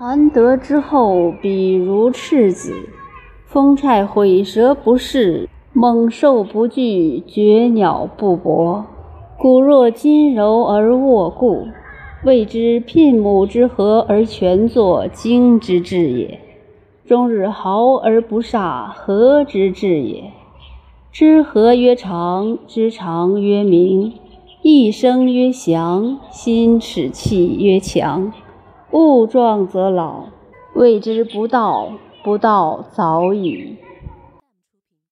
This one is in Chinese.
含德之后，比如赤子，风柴毁蛇不噬，猛兽不惧，绝鸟不搏。骨若金柔而握固，谓之牝母之合而全作，精之至也。终日毫而不煞，和之至也。知和曰长，知长曰明，一生曰祥，心齿气曰强。物壮则老，谓之不道，不道早已。